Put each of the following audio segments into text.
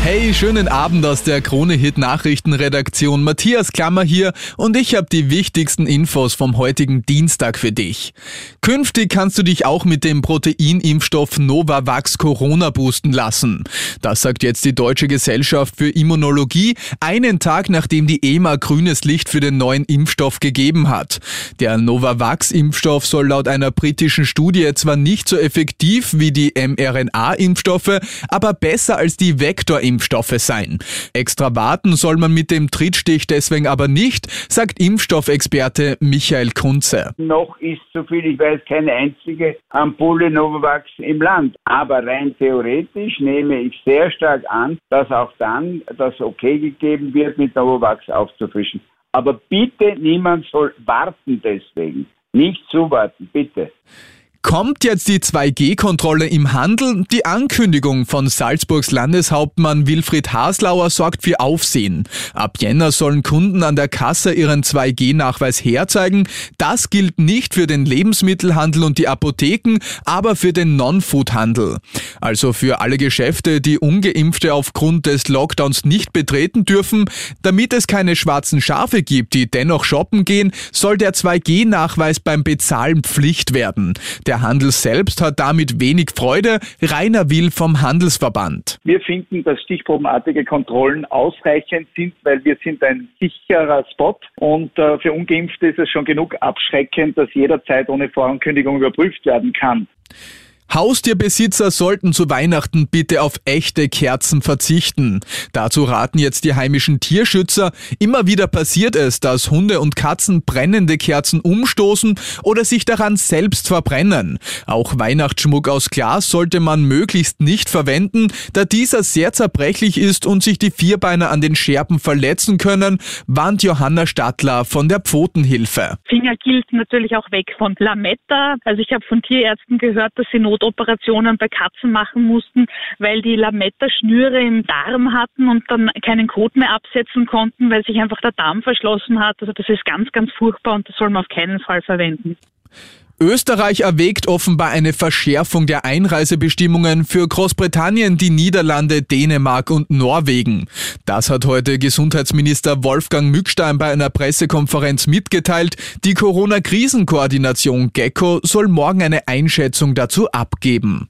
Hey, schönen Abend aus der Krone Hit Nachrichtenredaktion. Matthias Klammer hier und ich habe die wichtigsten Infos vom heutigen Dienstag für dich. Künftig kannst du dich auch mit dem Proteinimpfstoff Novavax Corona boosten lassen. Das sagt jetzt die Deutsche Gesellschaft für Immunologie, einen Tag nachdem die EMA grünes Licht für den neuen Impfstoff gegeben hat. Der Novavax-Impfstoff soll laut einer britischen Studie zwar nicht so effektiv wie die mRNA-Impfstoffe, aber besser als die Vektor Impfstoffe sein. Extra warten soll man mit dem Trittstich deswegen aber nicht, sagt Impfstoffexperte Michael Kunze. Noch ist, soviel ich weiß, keine einzige Ampulle Novavax im Land. Aber rein theoretisch nehme ich sehr stark an, dass auch dann das Okay gegeben wird, mit Novavax aufzufrischen. Aber bitte, niemand soll warten deswegen. Nicht zuwarten, bitte. Kommt jetzt die 2G-Kontrolle im Handel? Die Ankündigung von Salzburgs Landeshauptmann Wilfried Haslauer sorgt für Aufsehen. Ab Jänner sollen Kunden an der Kasse ihren 2G-Nachweis herzeigen. Das gilt nicht für den Lebensmittelhandel und die Apotheken, aber für den Non-Food-Handel. Also für alle Geschäfte, die ungeimpfte aufgrund des Lockdowns nicht betreten dürfen. Damit es keine schwarzen Schafe gibt, die dennoch shoppen gehen, soll der 2G-Nachweis beim Bezahlen Pflicht werden. Der Handel selbst hat damit wenig Freude. Rainer Will vom Handelsverband. Wir finden, dass stichprobenartige Kontrollen ausreichend sind, weil wir sind ein sicherer Spot und äh, für Ungeimpfte ist es schon genug abschreckend, dass jederzeit ohne Vorankündigung überprüft werden kann. Haustierbesitzer sollten zu Weihnachten bitte auf echte Kerzen verzichten. Dazu raten jetzt die heimischen Tierschützer. Immer wieder passiert es, dass Hunde und Katzen brennende Kerzen umstoßen oder sich daran selbst verbrennen. Auch Weihnachtsschmuck aus Glas sollte man möglichst nicht verwenden, da dieser sehr zerbrechlich ist und sich die Vierbeiner an den Scherben verletzen können, warnt Johanna Stadler von der Pfotenhilfe. Finger gilt natürlich auch weg von Lametta. Also ich habe von Tierärzten gehört, dass sie Notoperationen bei Katzen machen mussten, weil die Lametta-Schnüre im Darm hatten und dann keinen Kot mehr absetzen konnten, weil sich einfach der Darm verschlossen hat. Also das ist ganz, ganz furchtbar und das soll man auf keinen Fall verwenden. Österreich erwägt offenbar eine Verschärfung der Einreisebestimmungen für Großbritannien, die Niederlande, Dänemark und Norwegen. Das hat heute Gesundheitsminister Wolfgang Mückstein bei einer Pressekonferenz mitgeteilt. Die Corona-Krisenkoordination GECKO soll morgen eine Einschätzung dazu abgeben.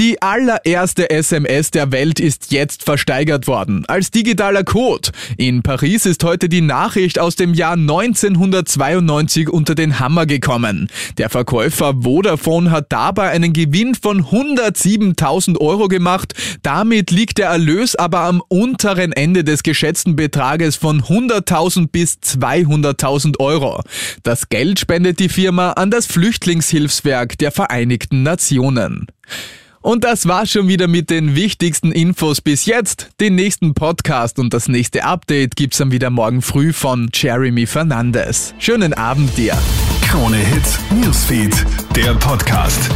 Die allererste SMS der Welt ist jetzt versteigert worden, als digitaler Code. In Paris ist heute die Nachricht aus dem Jahr 1992 unter den Hammer gekommen. Der Verkäufer Vodafone hat dabei einen Gewinn von 107.000 Euro gemacht. Damit liegt der Erlös aber am unteren Ende des geschätzten Betrages von 100.000 bis 200.000 Euro. Das Geld spendet die Firma an das Flüchtlingshilfswerk der Vereinigten Nationen. Und das war schon wieder mit den wichtigsten Infos bis jetzt. Den nächsten Podcast und das nächste Update gibt's dann wieder morgen früh von Jeremy Fernandes. Schönen Abend dir. Krone Hits, Newsfeed, der Podcast.